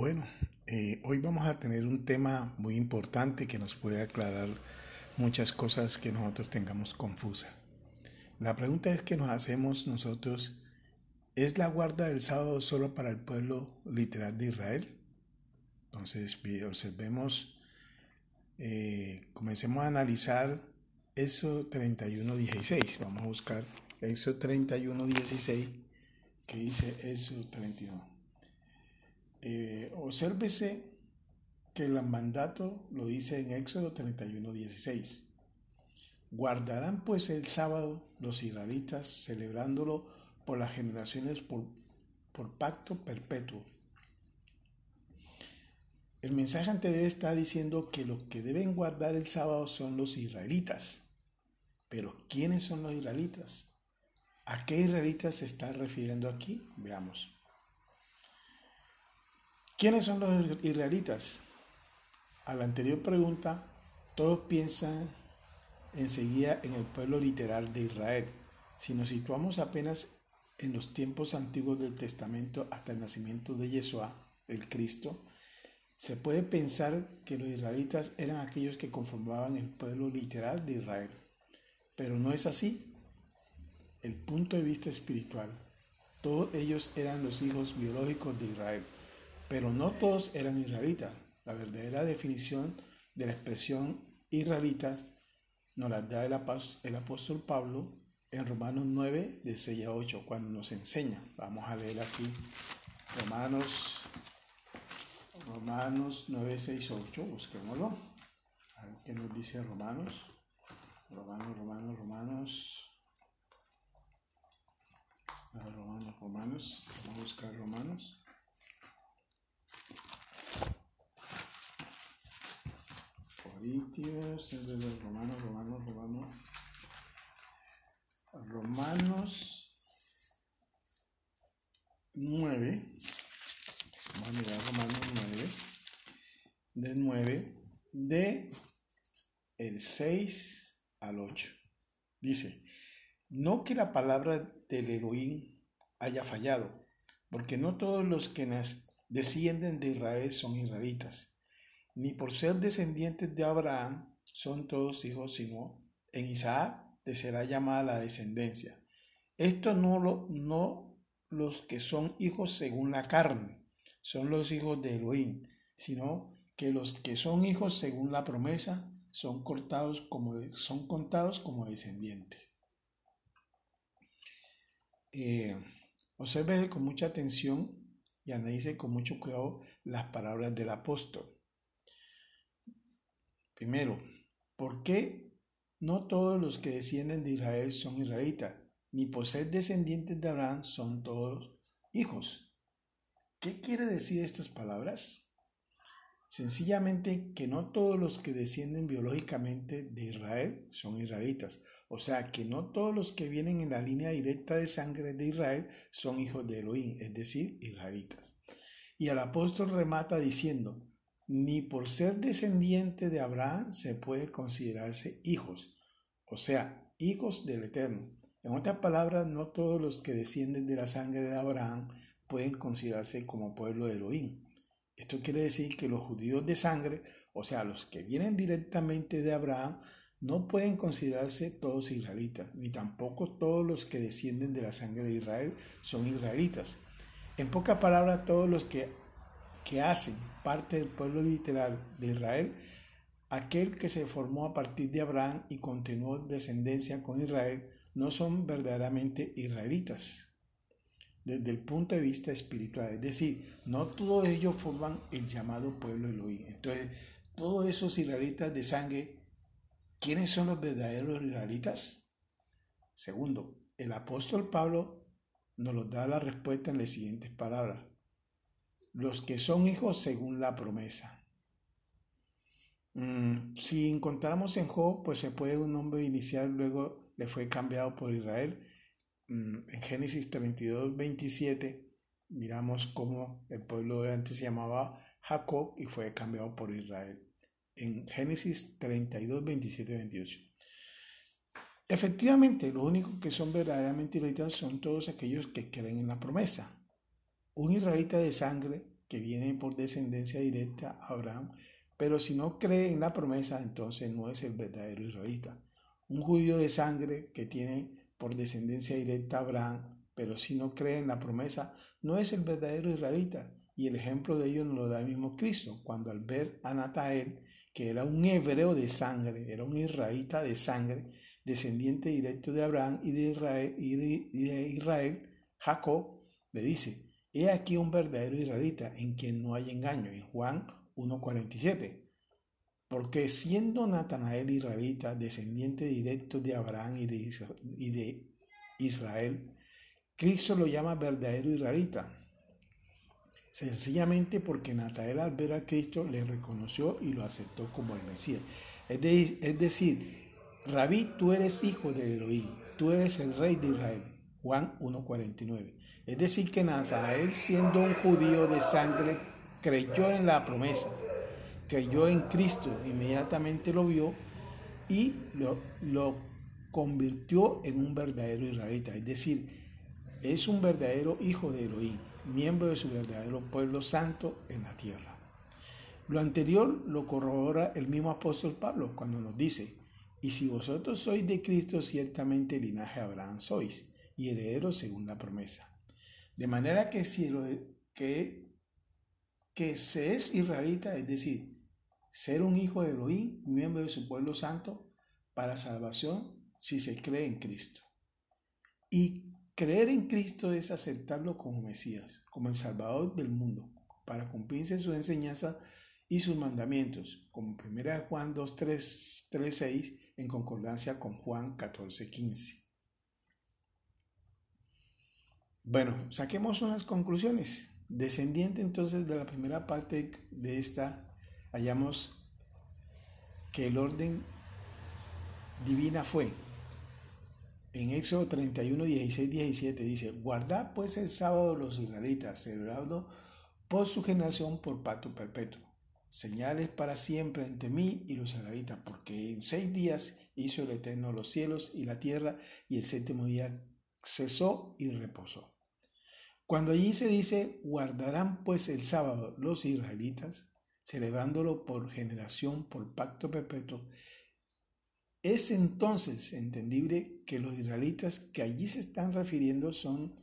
Bueno, eh, hoy vamos a tener un tema muy importante que nos puede aclarar muchas cosas que nosotros tengamos confusas. La pregunta es que nos hacemos nosotros, ¿es la guarda del sábado solo para el pueblo literal de Israel? Entonces, observemos, eh, comencemos a analizar eso 31.16. Vamos a buscar eso 31.16 que dice eso 31. Eh, obsérvese que el mandato lo dice en Éxodo 31, 16. Guardarán pues el sábado los israelitas celebrándolo por las generaciones por, por pacto perpetuo. El mensaje anterior está diciendo que los que deben guardar el sábado son los israelitas. Pero ¿quiénes son los israelitas? ¿A qué israelitas se está refiriendo aquí? Veamos. ¿Quiénes son los israelitas? A la anterior pregunta, todos piensan enseguida en el pueblo literal de Israel. Si nos situamos apenas en los tiempos antiguos del Testamento hasta el nacimiento de Yeshua, el Cristo, se puede pensar que los israelitas eran aquellos que conformaban el pueblo literal de Israel. Pero no es así. El punto de vista espiritual, todos ellos eran los hijos biológicos de Israel pero no todos eran israelitas. La verdadera definición de la expresión israelitas nos la da el, apóstol Pablo en Romanos 9, de 6 a 8, cuando nos enseña. Vamos a leer aquí Romanos, Romanos 9, 6, 8, busquémoslo. A ver qué nos dice Romanos. Romanos, Romanos, Romanos. Romanos, Romanos. Vamos a buscar Romanos. Corintios, de los romanos, romanos, romanos. Romanos 9. Vamos a mirar Romanos 9. De 9. De el 6 al 8. Dice, no que la palabra del Elohim haya fallado, porque no todos los que descienden de Israel son israelitas ni por ser descendientes de Abraham son todos hijos, sino en Isaac te será llamada la descendencia. Esto no, lo, no los que son hijos según la carne, son los hijos de Elohim, sino que los que son hijos según la promesa son, cortados como, son contados como descendientes. Eh, observe con mucha atención y analice con mucho cuidado las palabras del apóstol. Primero, ¿por qué no todos los que descienden de Israel son israelitas? Ni por ser descendientes de Abraham son todos hijos. ¿Qué quiere decir estas palabras? Sencillamente que no todos los que descienden biológicamente de Israel son israelitas. O sea, que no todos los que vienen en la línea directa de sangre de Israel son hijos de Elohim, es decir, israelitas. Y el apóstol remata diciendo, ni por ser descendiente de Abraham se puede considerarse hijos, o sea, hijos del Eterno. En otras palabras, no todos los que descienden de la sangre de Abraham pueden considerarse como pueblo de Elohim. Esto quiere decir que los judíos de sangre, o sea, los que vienen directamente de Abraham, no pueden considerarse todos israelitas, ni tampoco todos los que descienden de la sangre de Israel son israelitas. En pocas palabras, todos los que que hacen parte del pueblo literal de Israel, aquel que se formó a partir de Abraham y continuó descendencia con Israel, no son verdaderamente israelitas desde el punto de vista espiritual. Es decir, no todos ellos forman el llamado pueblo Elohim. Entonces, todos esos israelitas de sangre, ¿quiénes son los verdaderos israelitas? Segundo, el apóstol Pablo nos lo da la respuesta en las siguientes palabras los que son hijos según la promesa. Mm, si encontramos en Job, pues se puede un nombre inicial, luego le fue cambiado por Israel. Mm, en Génesis 32, 27, miramos cómo el pueblo de antes se llamaba Jacob y fue cambiado por Israel. En Génesis 32, 27, 28. Efectivamente, los únicos que son verdaderamente israelitas son todos aquellos que creen en la promesa. Un israelita de sangre que viene por descendencia directa a Abraham, pero si no cree en la promesa, entonces no es el verdadero israelita. Un judío de sangre que tiene por descendencia directa a Abraham, pero si no cree en la promesa, no es el verdadero israelita. Y el ejemplo de ello nos lo da el mismo Cristo, cuando al ver a Natael, que era un hebreo de sangre, era un israelita de sangre, descendiente directo de Abraham y de Israel, y de Israel Jacob, le dice, He aquí un verdadero israelita en quien no hay engaño, en Juan 1.47. Porque siendo Natanael israelita, descendiente directo de Abraham y de Israel, Cristo lo llama verdadero israelita. Sencillamente porque Natanael al ver a Cristo le reconoció y lo aceptó como el Mesías. Es, decir, Rabí, tú eres hijo de Elohim, tú eres el rey de Israel. Juan 1.49. Es decir, que Natanael, siendo un judío de sangre, creyó en la promesa, creyó en Cristo, inmediatamente lo vio y lo, lo convirtió en un verdadero israelita. Es decir, es un verdadero hijo de Elohim, miembro de su verdadero pueblo santo en la tierra. Lo anterior lo corrobora el mismo apóstol Pablo cuando nos dice, y si vosotros sois de Cristo, ciertamente linaje Abraham sois, y herederos según la promesa. De manera que si lo, que, que se es israelita, es decir, ser un hijo de Elohim, miembro de su pueblo santo, para salvación si se cree en Cristo. Y creer en Cristo es aceptarlo como Mesías, como el Salvador del mundo, para cumplirse su enseñanza y sus mandamientos, como 1 Juan 2, 3, 3, 6, en concordancia con Juan 14, 15. Bueno, saquemos unas conclusiones. Descendiente entonces de la primera parte de esta, hallamos que el orden divina fue. En Éxodo 31, 16, 17 dice, guardad pues el sábado los israelitas, celebrado por su generación por pacto perpetuo. Señales para siempre entre mí y los israelitas, porque en seis días hizo el Eterno los cielos y la tierra, y el séptimo día cesó y reposó. Cuando allí se dice, guardarán pues el sábado los israelitas, celebrándolo por generación, por pacto perpetuo, es entonces entendible que los israelitas que allí se están refiriendo son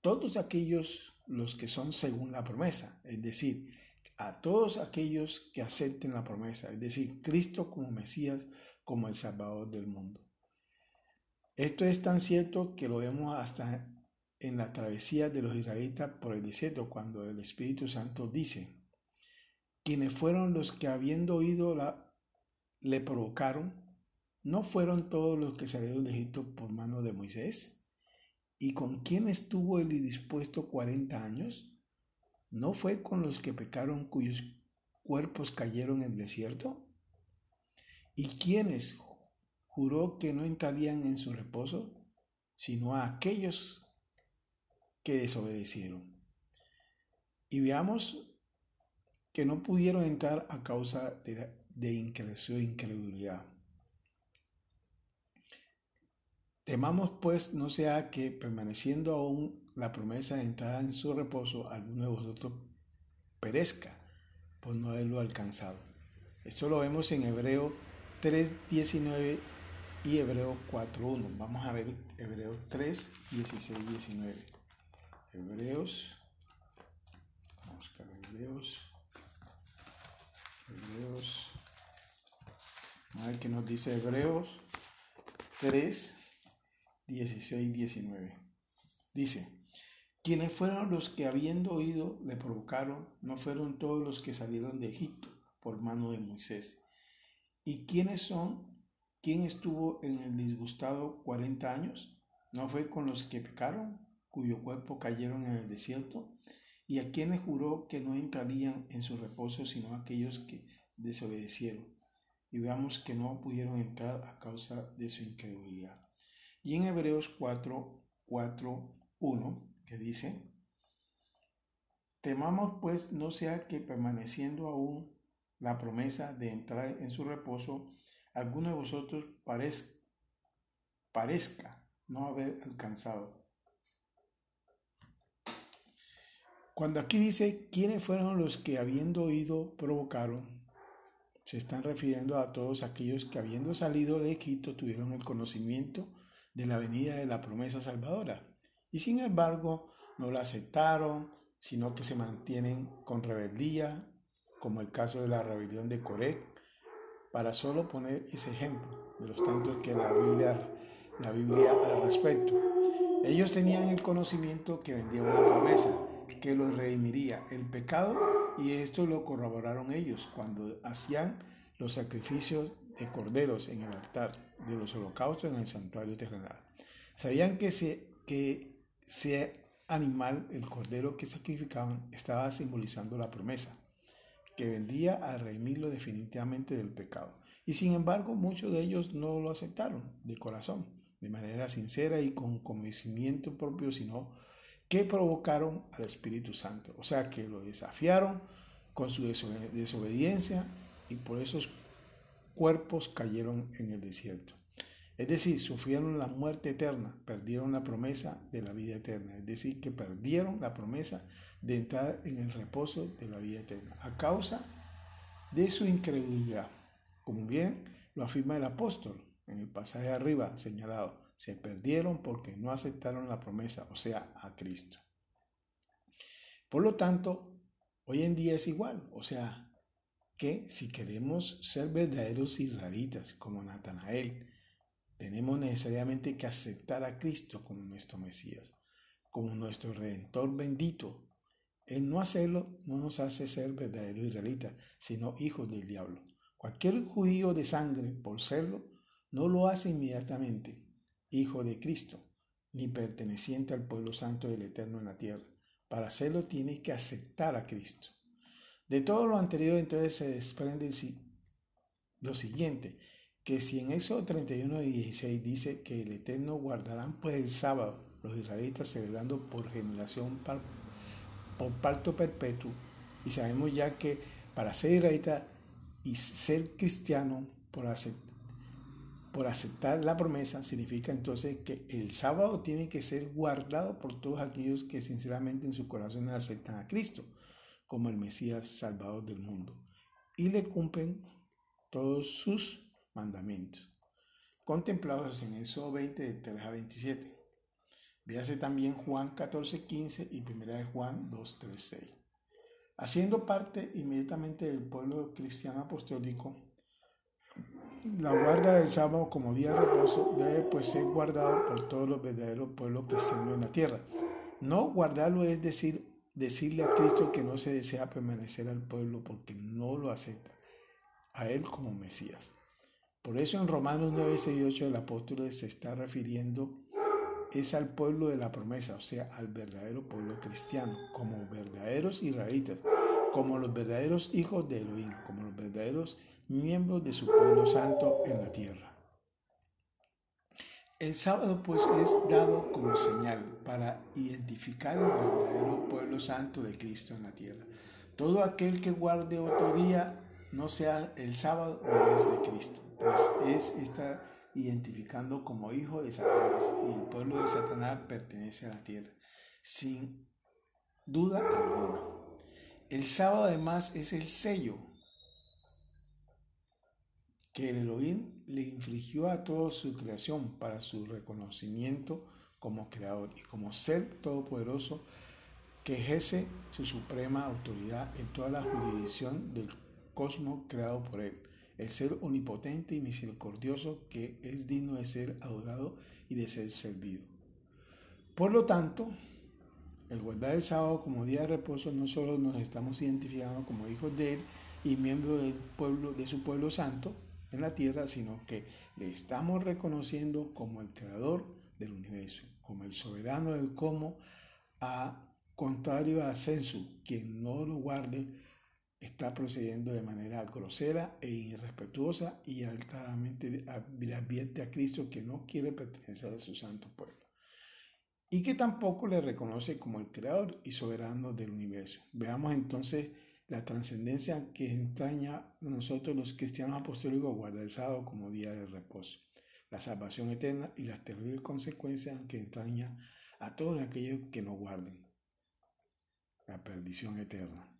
todos aquellos los que son según la promesa, es decir, a todos aquellos que acepten la promesa, es decir, Cristo como Mesías, como el Salvador del mundo. Esto es tan cierto que lo vemos hasta en la travesía de los israelitas por el desierto, cuando el Espíritu Santo dice, quienes fueron los que habiendo oído la, le provocaron, ¿no fueron todos los que salieron de Egipto por mano de Moisés? ¿Y con quién estuvo el dispuesto cuarenta años? ¿No fue con los que pecaron cuyos cuerpos cayeron en el desierto? ¿Y quiénes juró que no entrarían en su reposo, sino a aquellos que desobedecieron. Y veamos que no pudieron entrar a causa de, de incredulidad. Temamos pues no sea que permaneciendo aún la promesa de entrar en su reposo, alguno de vosotros perezca por no haberlo alcanzado. Esto lo vemos en Hebreo 3.19 y Hebreo 4.1. Vamos a ver Hebreo 3, 16, 19. Hebreos. Vamos a buscar Hebreos. Hebreos. A ver qué nos dice Hebreos 3, 16, 19. Dice, quienes fueron los que habiendo oído le provocaron, no fueron todos los que salieron de Egipto por mano de Moisés. ¿Y quiénes son? ¿Quién estuvo en el disgustado 40 años? ¿No fue con los que pecaron? cuyo cuerpo cayeron en el desierto, y a quienes juró que no entrarían en su reposo sino aquellos que desobedecieron, y veamos que no pudieron entrar a causa de su incredulidad. Y en Hebreos 4, 4, 1, que dice, Temamos pues no sea que permaneciendo aún la promesa de entrar en su reposo, alguno de vosotros parezca, parezca no haber alcanzado. Cuando aquí dice quiénes fueron los que habiendo oído provocaron, se están refiriendo a todos aquellos que habiendo salido de Egipto tuvieron el conocimiento de la venida de la promesa salvadora. Y sin embargo no la aceptaron, sino que se mantienen con rebeldía, como el caso de la rebelión de Coré, para solo poner ese ejemplo de los tantos que la Biblia, la Biblia al respecto. Ellos tenían el conocimiento que vendía una promesa, que los redimiría el pecado, y esto lo corroboraron ellos cuando hacían los sacrificios de corderos en el altar de los holocaustos en el santuario terrenal. Sabían que, se, que ese animal, el cordero que sacrificaban, estaba simbolizando la promesa, que vendía a redimirlo definitivamente del pecado. Y sin embargo, muchos de ellos no lo aceptaron de corazón, de manera sincera y con convencimiento propio, sino que provocaron al Espíritu Santo. O sea, que lo desafiaron con su desobediencia y por esos cuerpos cayeron en el desierto. Es decir, sufrieron la muerte eterna, perdieron la promesa de la vida eterna. Es decir, que perdieron la promesa de entrar en el reposo de la vida eterna a causa de su incredulidad. Como bien lo afirma el apóstol en el pasaje arriba señalado, se perdieron porque no aceptaron la promesa, o sea, a Cristo. Por lo tanto, hoy en día es igual, o sea, que si queremos ser verdaderos israelitas como Natanael, tenemos necesariamente que aceptar a Cristo como nuestro Mesías, como nuestro Redentor bendito. El no hacerlo no nos hace ser verdaderos israelitas, sino hijos del diablo. Cualquier judío de sangre, por serlo, no lo hace inmediatamente hijo de Cristo, ni perteneciente al pueblo santo del Eterno en la tierra. Para hacerlo tiene que aceptar a Cristo. De todo lo anterior entonces se desprende lo siguiente, que si en Éxodo 31 y 16 dice que el Eterno guardarán pues el sábado, los israelitas celebrando por generación, por parto perpetuo, y sabemos ya que para ser israelita y ser cristiano, por, por aceptar la promesa, significa entonces que el sábado tiene que ser guardado por todos aquellos que sinceramente en su corazón aceptan a Cristo como el Mesías Salvador del mundo. Y le cumplen todos sus mandamientos, contemplados en Éxodo 20, de 3 a 27. Véase también Juan 14, 15 y 1 de Juan 2, 3, 6. Haciendo parte inmediatamente del pueblo cristiano apostólico, la guarda del sábado como día de reposo debe pues ser guardado por todos los verdaderos pueblos cristianos en la tierra. No guardarlo es decir, decirle a Cristo que no se desea permanecer al pueblo porque no lo acepta a él como Mesías. Por eso en Romanos 9, 6 y 8 el apóstol se está refiriendo es al pueblo de la promesa, o sea, al verdadero pueblo cristiano, como verdaderos israelitas, como los verdaderos hijos de Elohim, como los verdaderos miembros de su pueblo santo en la tierra. El sábado pues es dado como señal para identificar el verdadero pueblo santo de Cristo en la tierra. Todo aquel que guarde otro día, no sea el sábado, no es de Cristo pues es está identificando como hijo de Satanás y el pueblo de Satanás pertenece a la tierra, sin duda alguna. El sábado además es el sello que el Elohim le infligió a toda su creación para su reconocimiento como creador y como ser todopoderoso que ejerce su suprema autoridad en toda la jurisdicción del cosmos creado por él el ser omnipotente y misericordioso que es digno de ser adorado y de ser servido. Por lo tanto, el guardar el sábado como día de reposo no solo nos estamos identificando como hijos de Él y miembros del pueblo, de su pueblo santo en la tierra, sino que le estamos reconociendo como el creador del universo, como el soberano del cómo, a contrario a Censu, quien no lo guarde está procediendo de manera grosera e irrespetuosa y altamente advierte a Cristo que no quiere pertenecer a su santo pueblo y que tampoco le reconoce como el creador y soberano del universo. Veamos entonces la trascendencia que entraña nosotros los cristianos apostólicos sábado como día de reposo, la salvación eterna y las terribles consecuencias que entraña a todos aquellos que no guarden. la perdición eterna.